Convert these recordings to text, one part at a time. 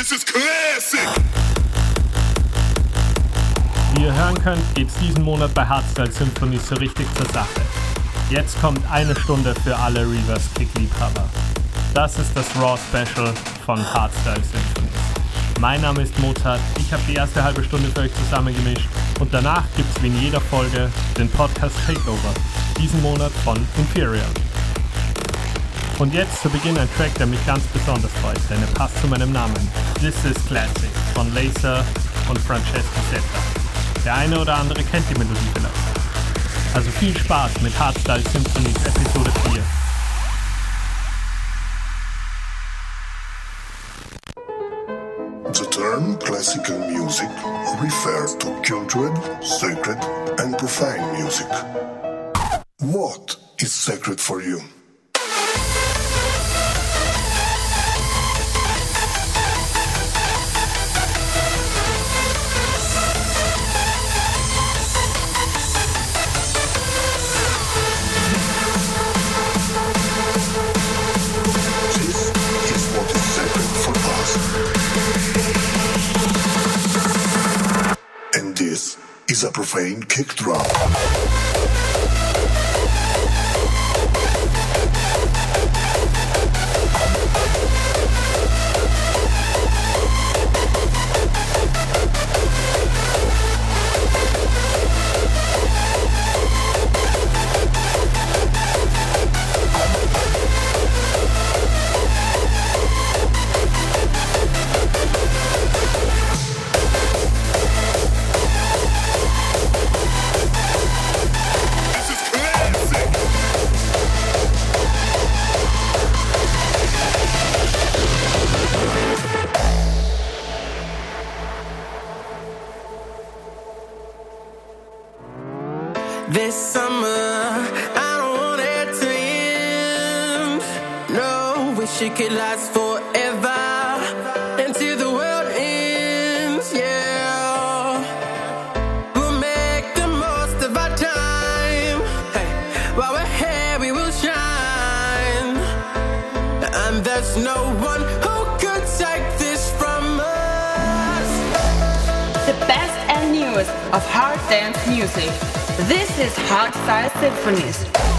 This is classic. Wie ihr hören könnt, geht's diesen Monat bei Hardstyle Symphony so richtig zur Sache. Jetzt kommt eine Stunde für alle Reverse Kick Liebhaber. Das ist das Raw Special von Hardstyle Symphonies. Mein Name ist Mozart, ich habe die erste halbe Stunde für euch zusammengemischt und danach gibt's wie in jeder Folge den Podcast Takeover, diesen Monat von Inferior. Und jetzt zu Beginn ein Track, der mich ganz besonders freut, denn er passt zu meinem Namen. This is Classic von Laser und Francesco Zeta. Der eine oder andere kennt die Melodie vielleicht. Also viel Spaß mit Hardstyle Symphonies Episode 4. The term classical music refers to cultured, sacred, and profane music. What is sacred for you? A profane kick drum. Last forever until the world ends. Yeah, we'll make the most of our time. Hey, while we're here, we will shine. And there's no one who could take this from us. The best and newest of hard dance music. This is Hardstyle Symphonies.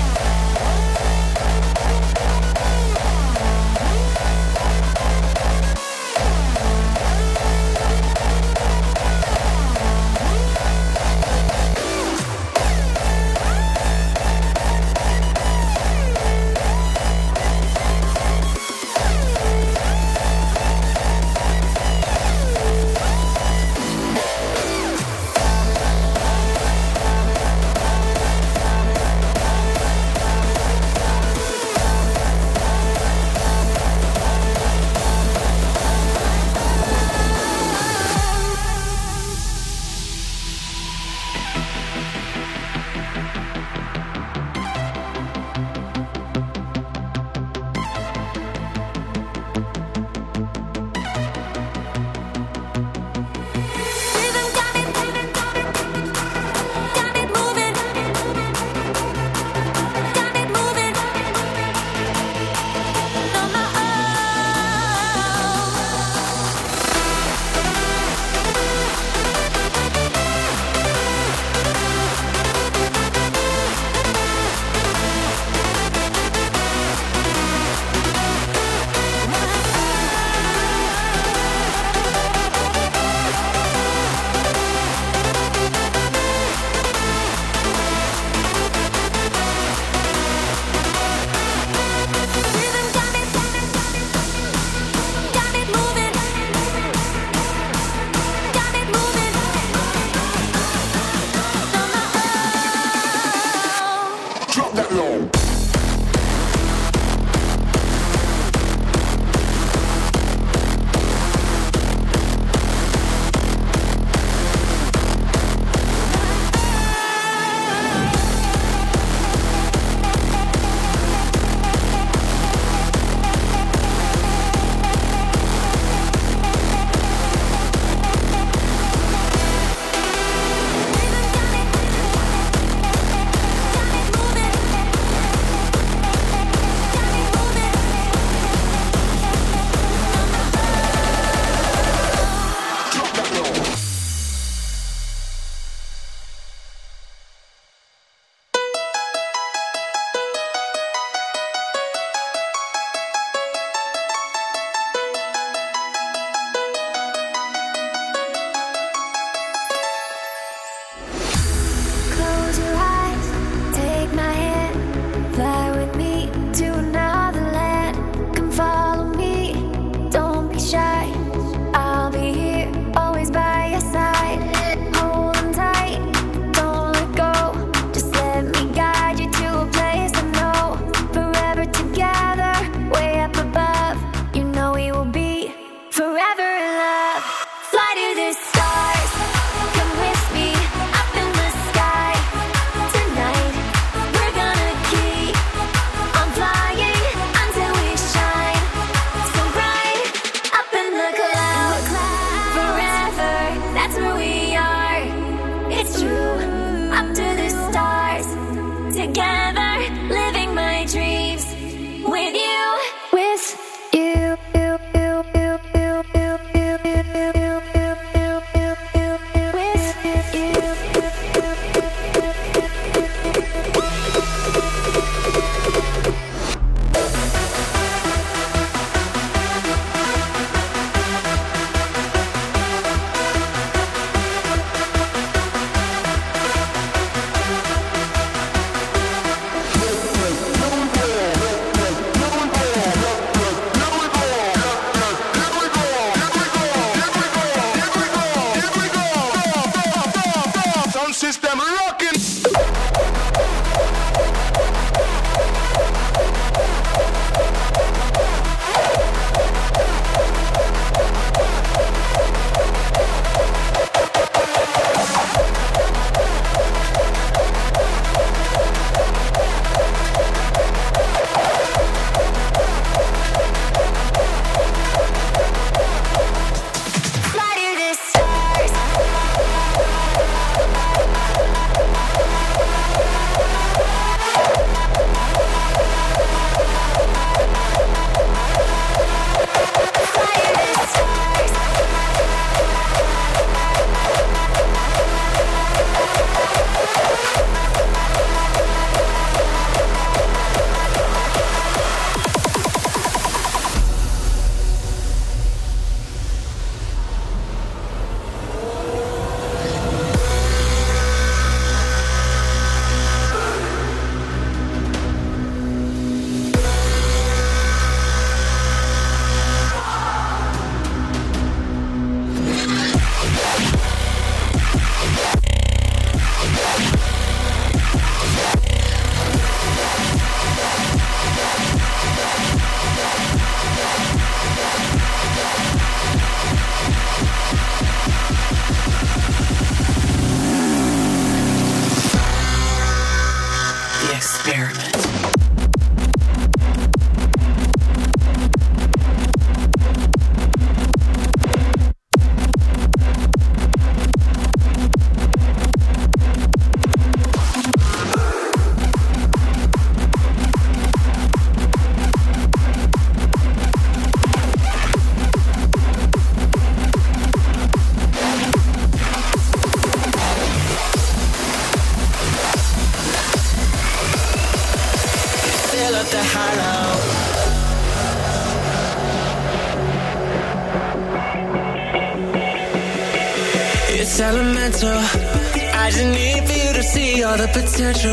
Potential.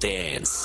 Dance.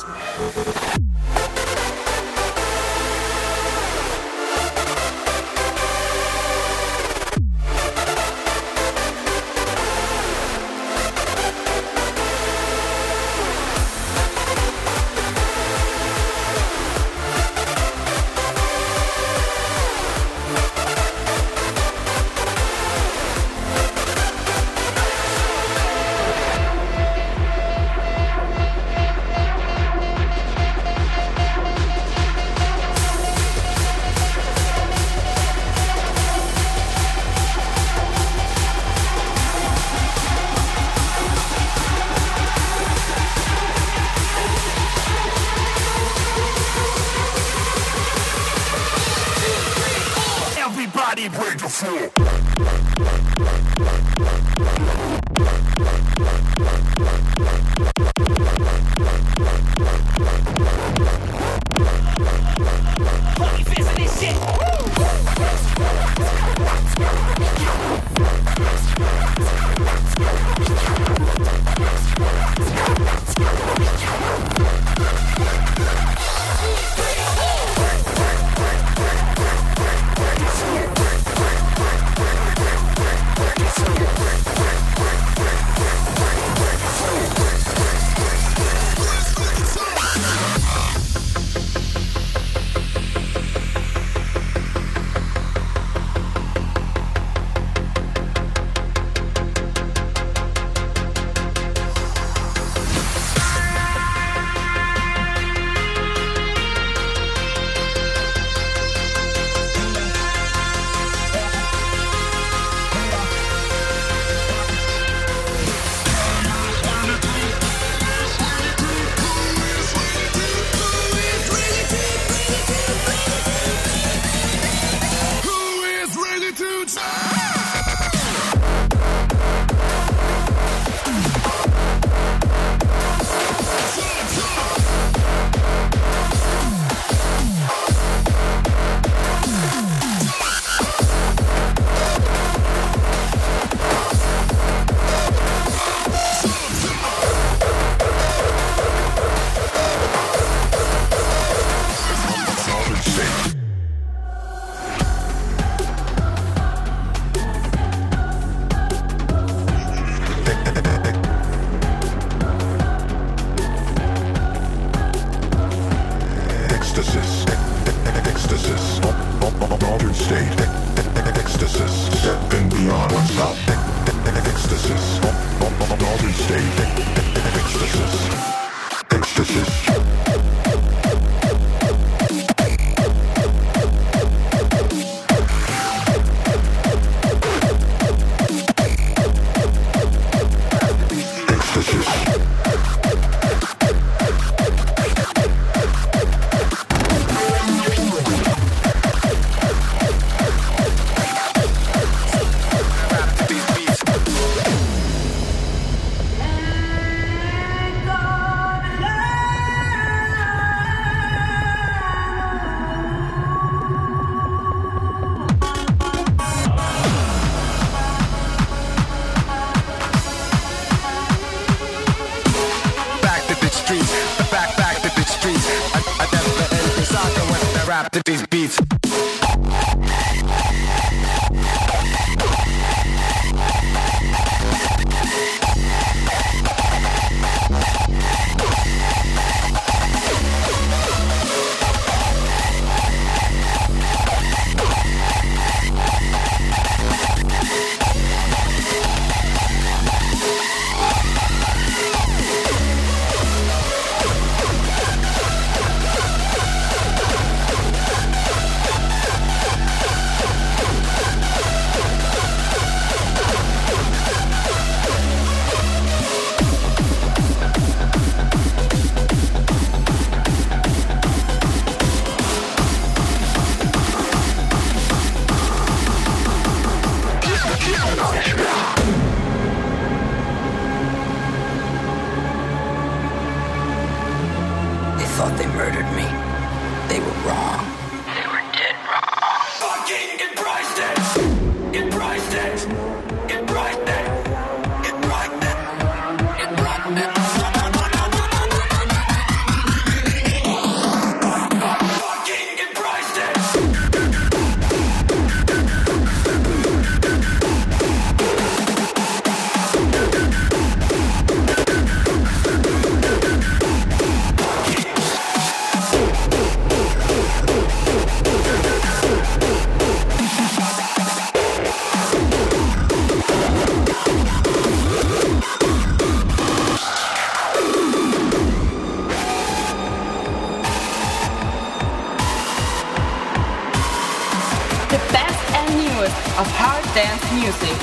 Music.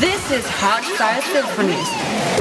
This is hot Hardstyle Symphonies.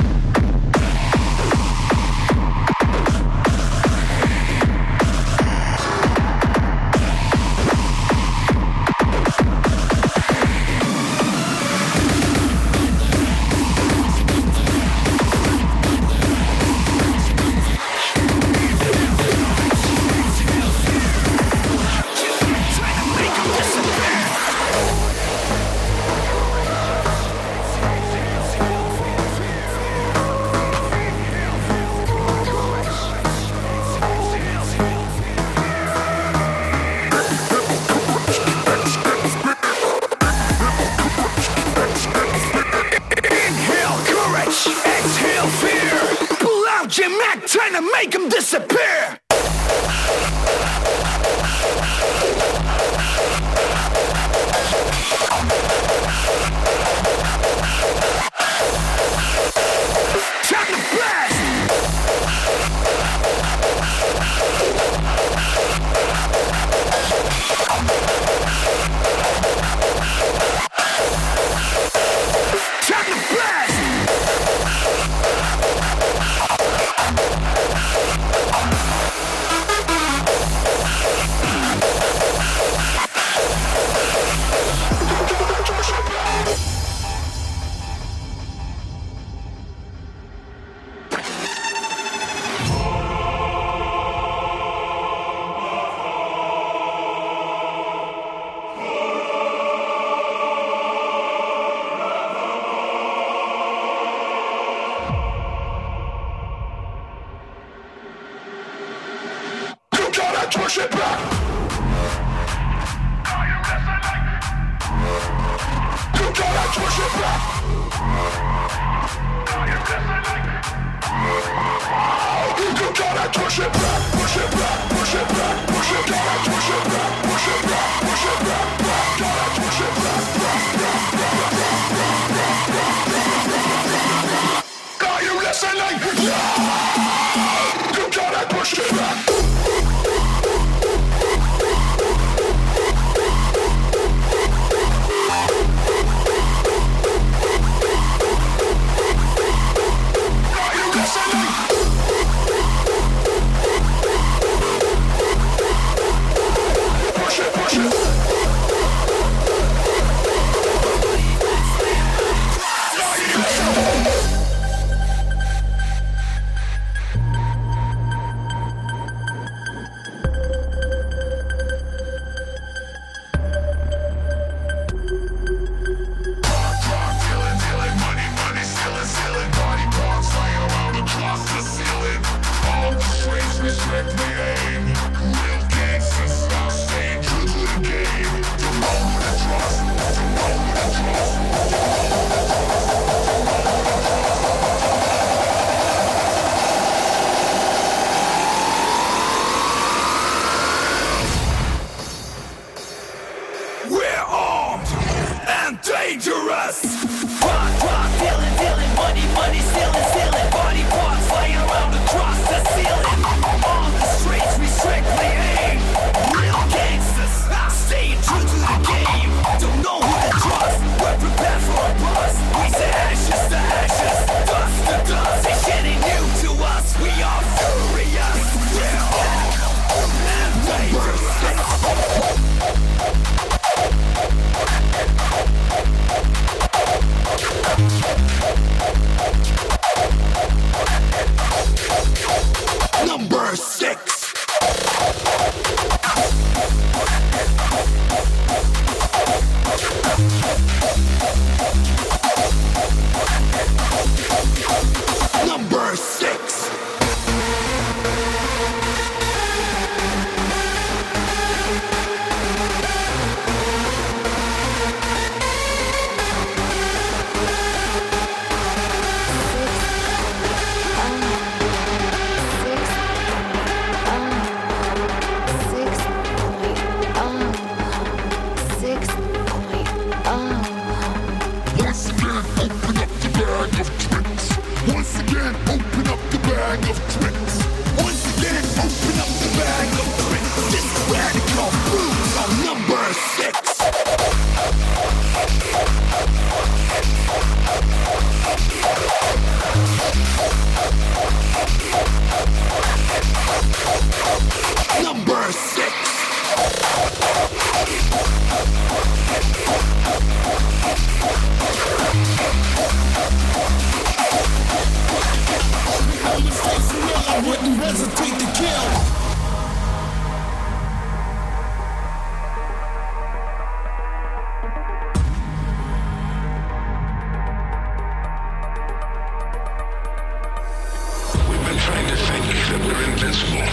trying to think that we're invincible.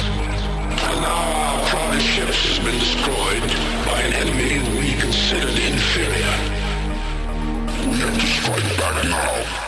And now our pride ships has been destroyed by an enemy we considered inferior. We are destroyed back now.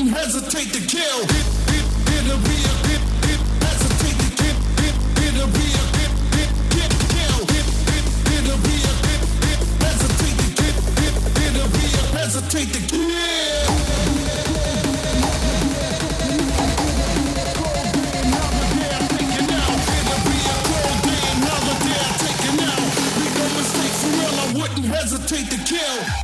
who hesitate to kill. It'll be a bit, bit, hesitate to get, bit, it'll be a bit, bit, get killed. It'll be a bit, bit, hesitate to get, bit, it'll be a hesitate to kill. wouldn't hesitate to kill.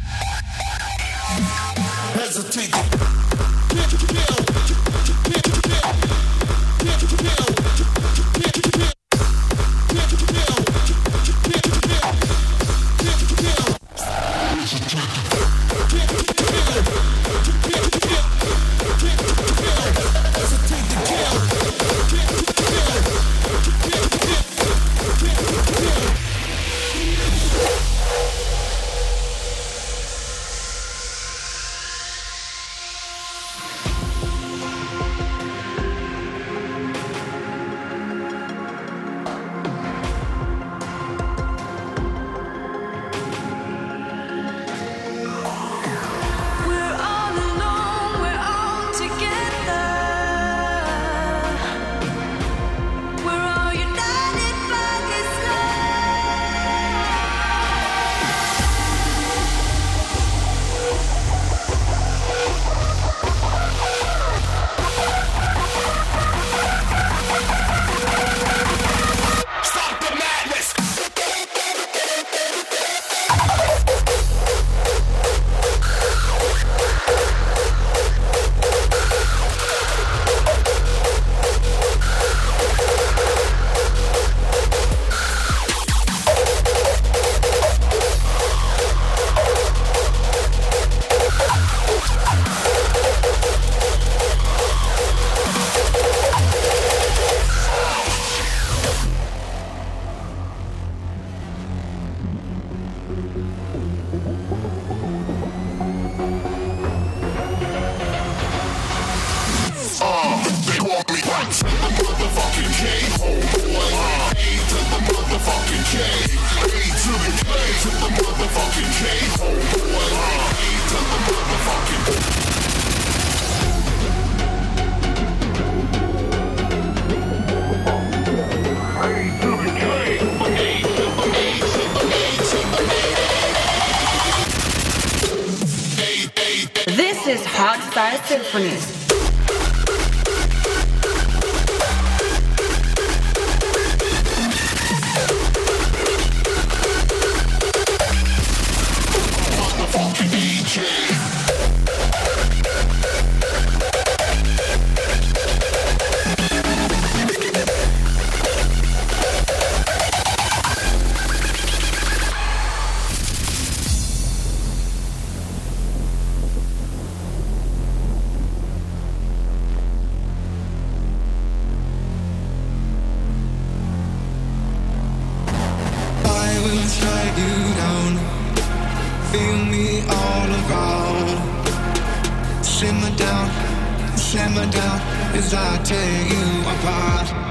Simmer down as I tear you apart.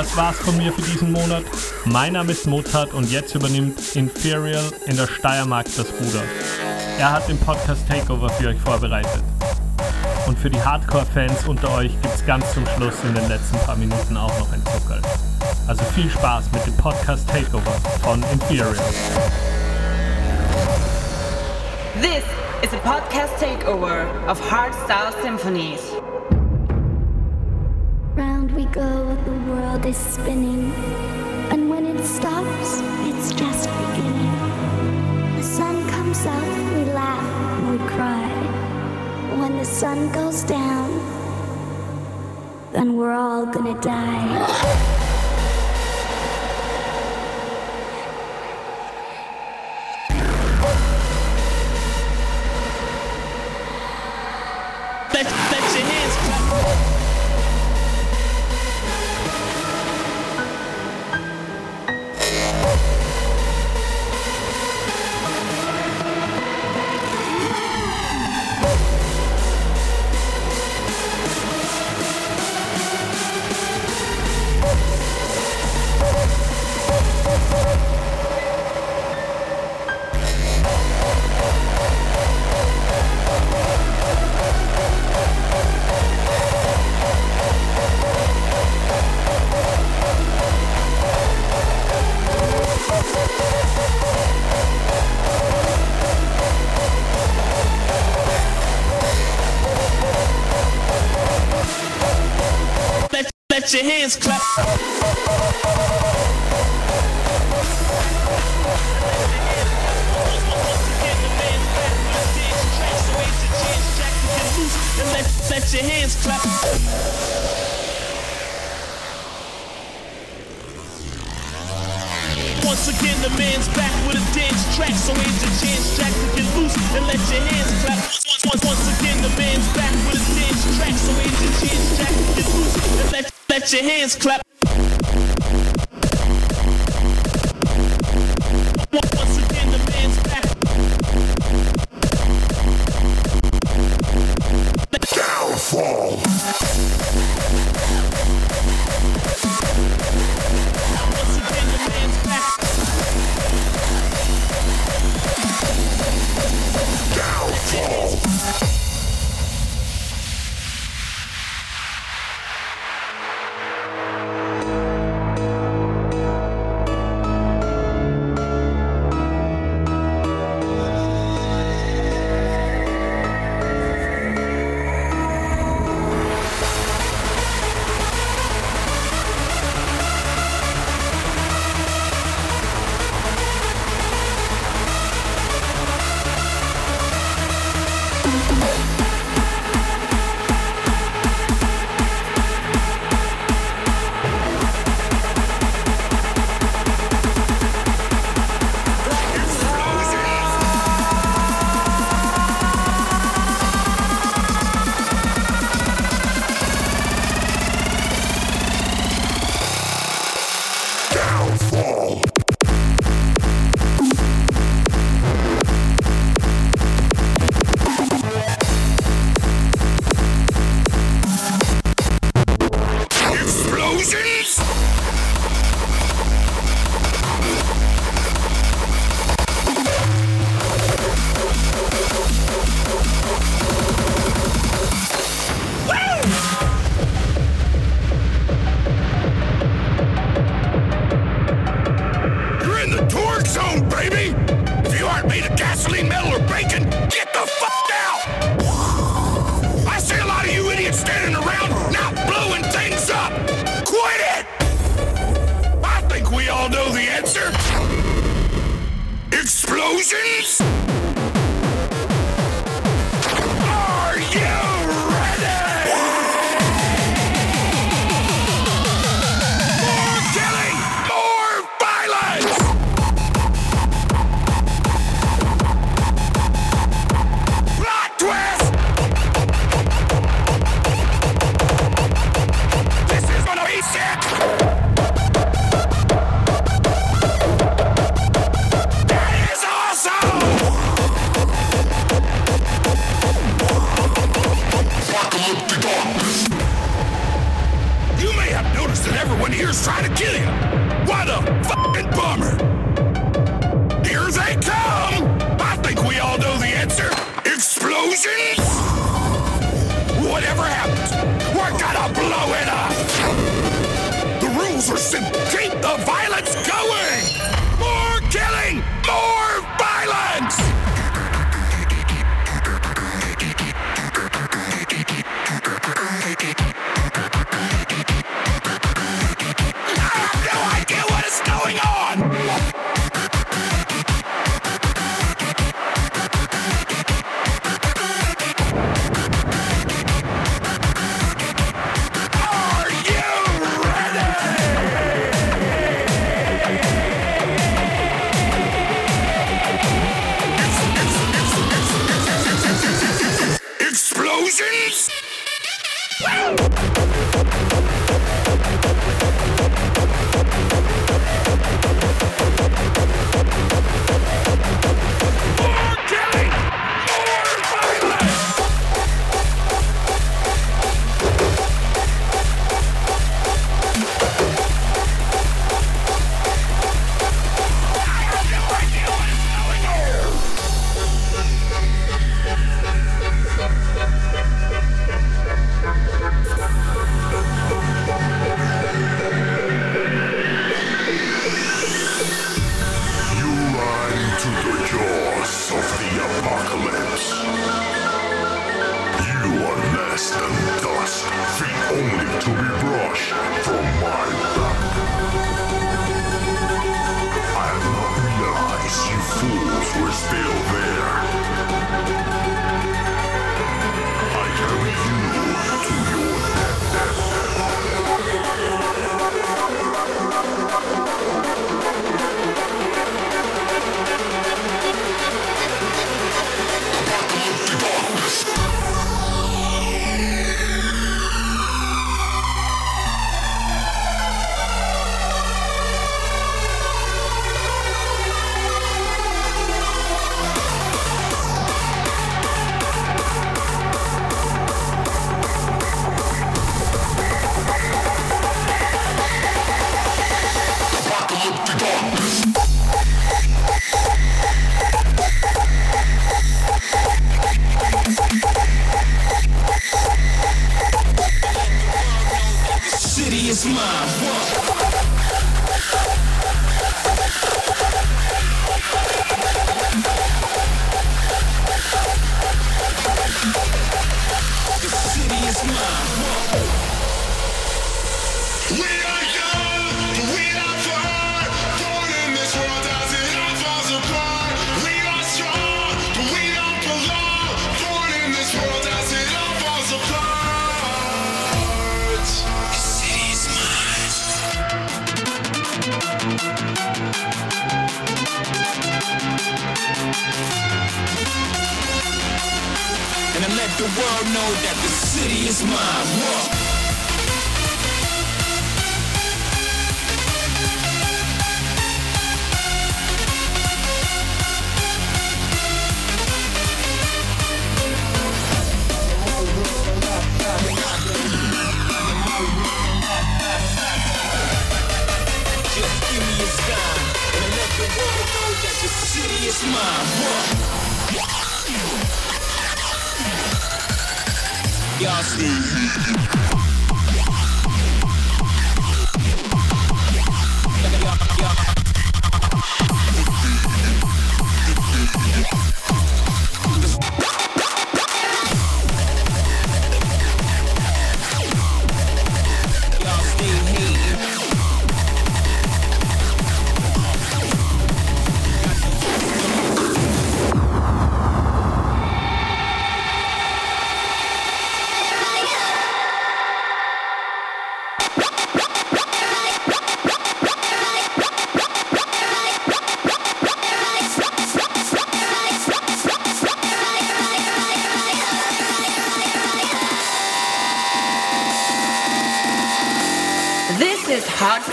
Das war's von mir für diesen Monat. Mein Name ist Mozart und jetzt übernimmt Inferial in der Steiermark das Ruder. Er hat den Podcast Takeover für euch vorbereitet. Und für die Hardcore-Fans unter euch gibt's ganz zum Schluss in den letzten paar Minuten auch noch ein Zuckerl. Also viel Spaß mit dem Podcast Takeover von Imperial. This is a podcast takeover of Hardstyle Symphonies. We go, the world is spinning. And when it stops, it's just beginning. The sun comes up, we laugh, we cry. When the sun goes down, then we're all gonna die. your hands clapped. Once again, the man's back with a dance track. So here's your chance, Jack, to get loose and let your hands clap. Once, once, once again, the man's back with a dance track. So here's your chance, Jack, to get loose and let, let your hands clap.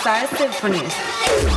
Hardstyle Symphonies.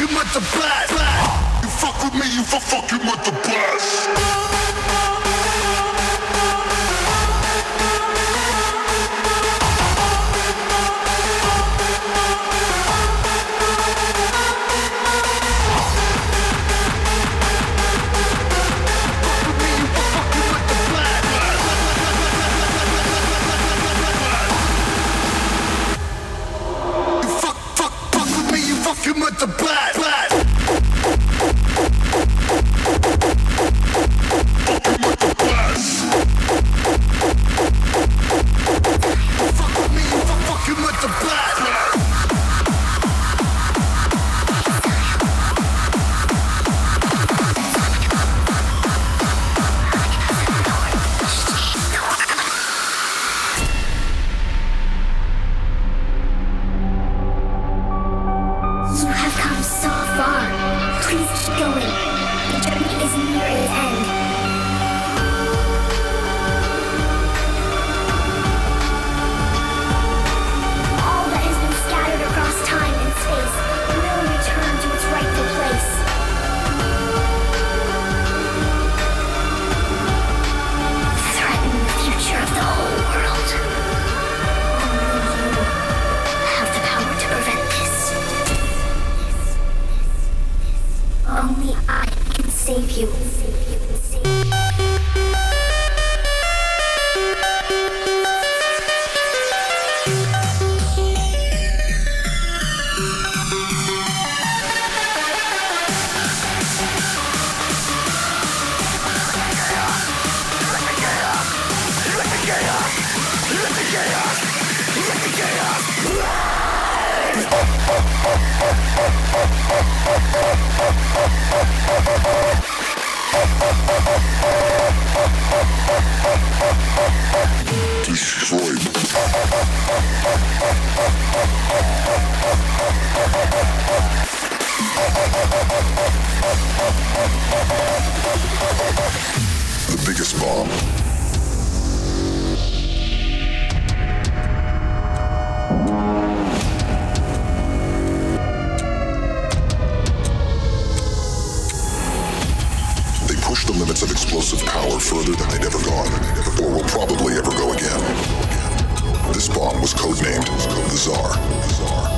you multiply. You fuck with me, you fuck, fuck you multiply. The biggest bomb. the limits of explosive power further than they'd ever gone, or will probably ever go again. This bomb was codenamed the Czar.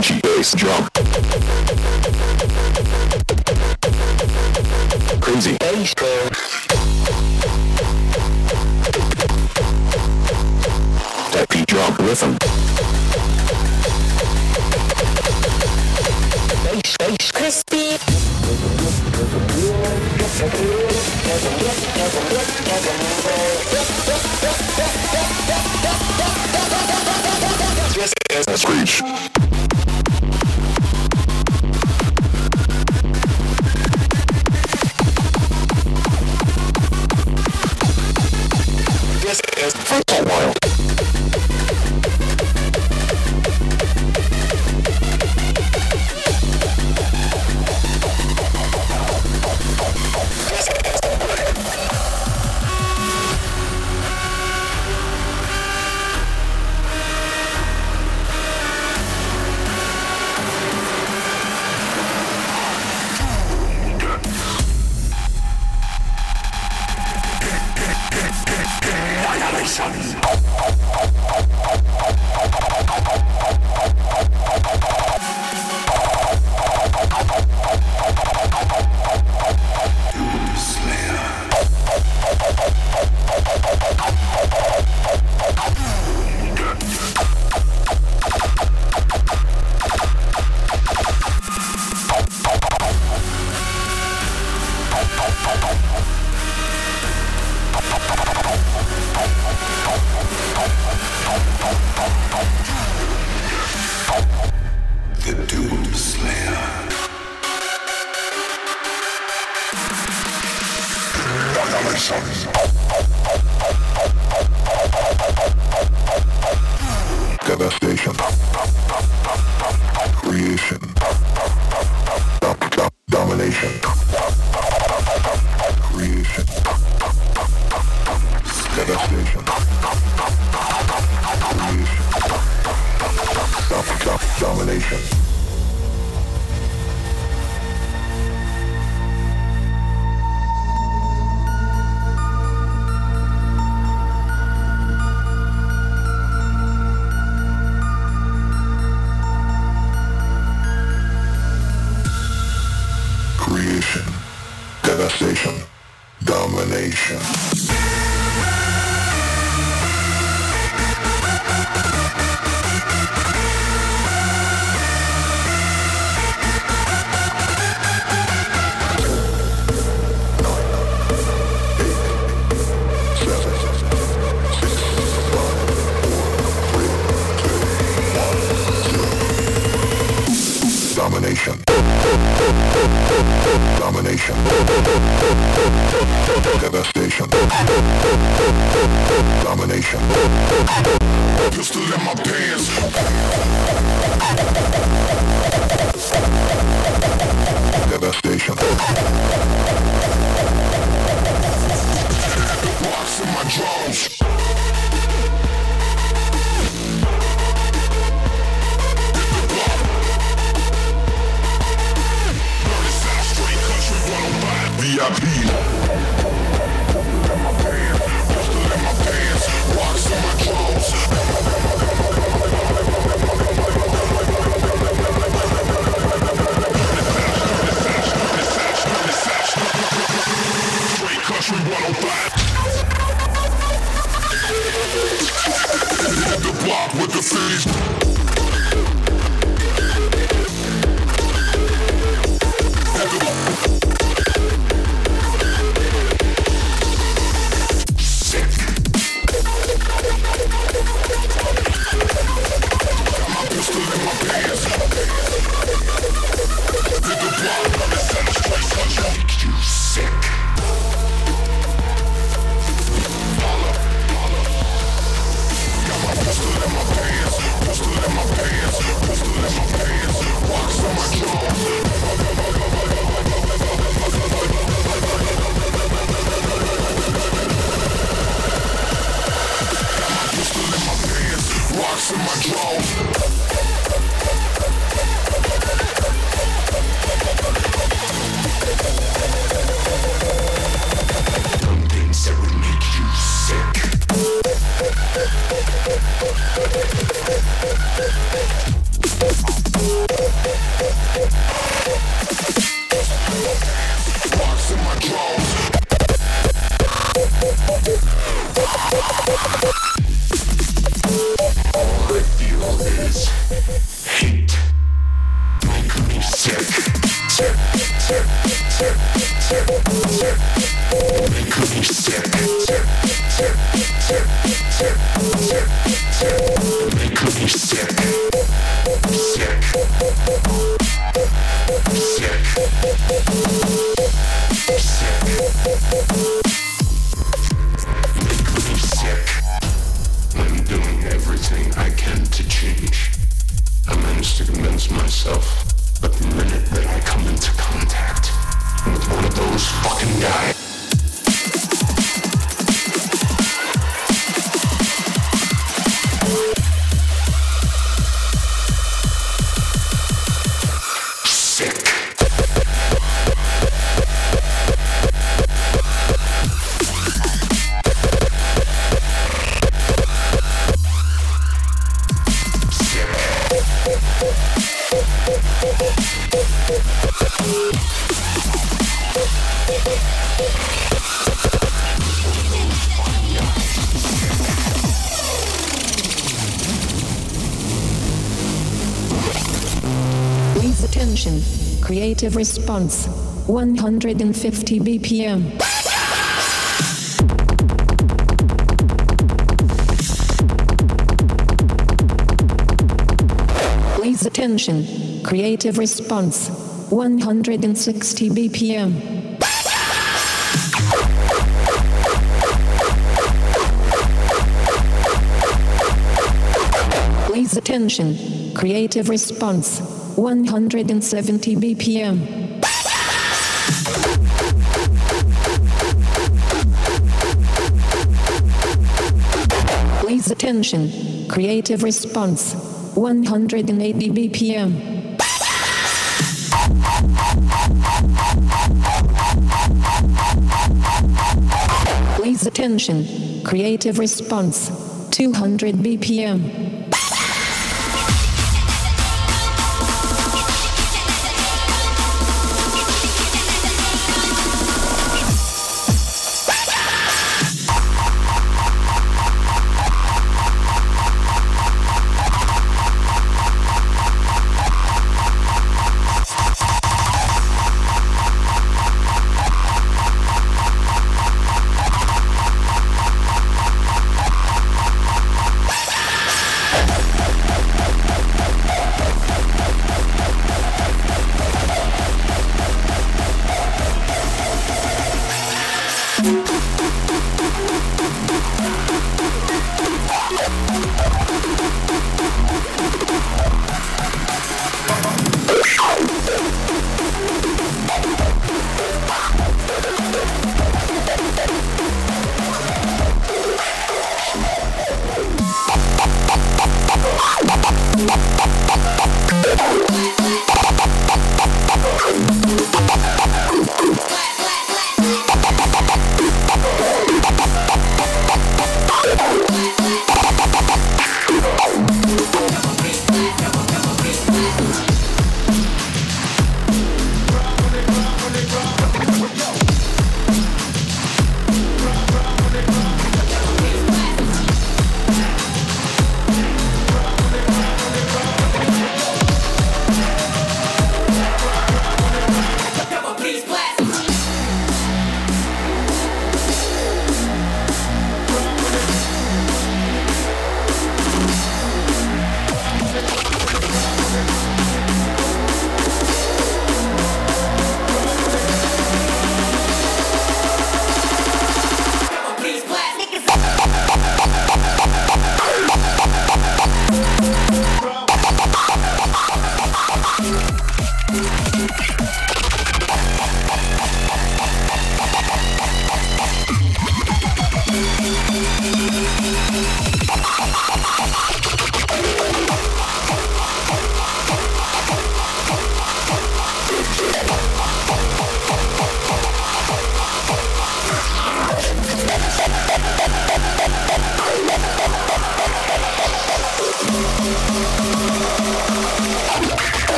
crunchy bass drum. Crazy bass drum. Techie drum rhythm. Bass, bass, crispy. Just as a screech. Creative response 150 BPM. Please attention. Creative response 160 BPM. Please attention. Creative response 170 BPM. Please attention. Creative response 180 BPM. Please attention. Creative response 200 BPM.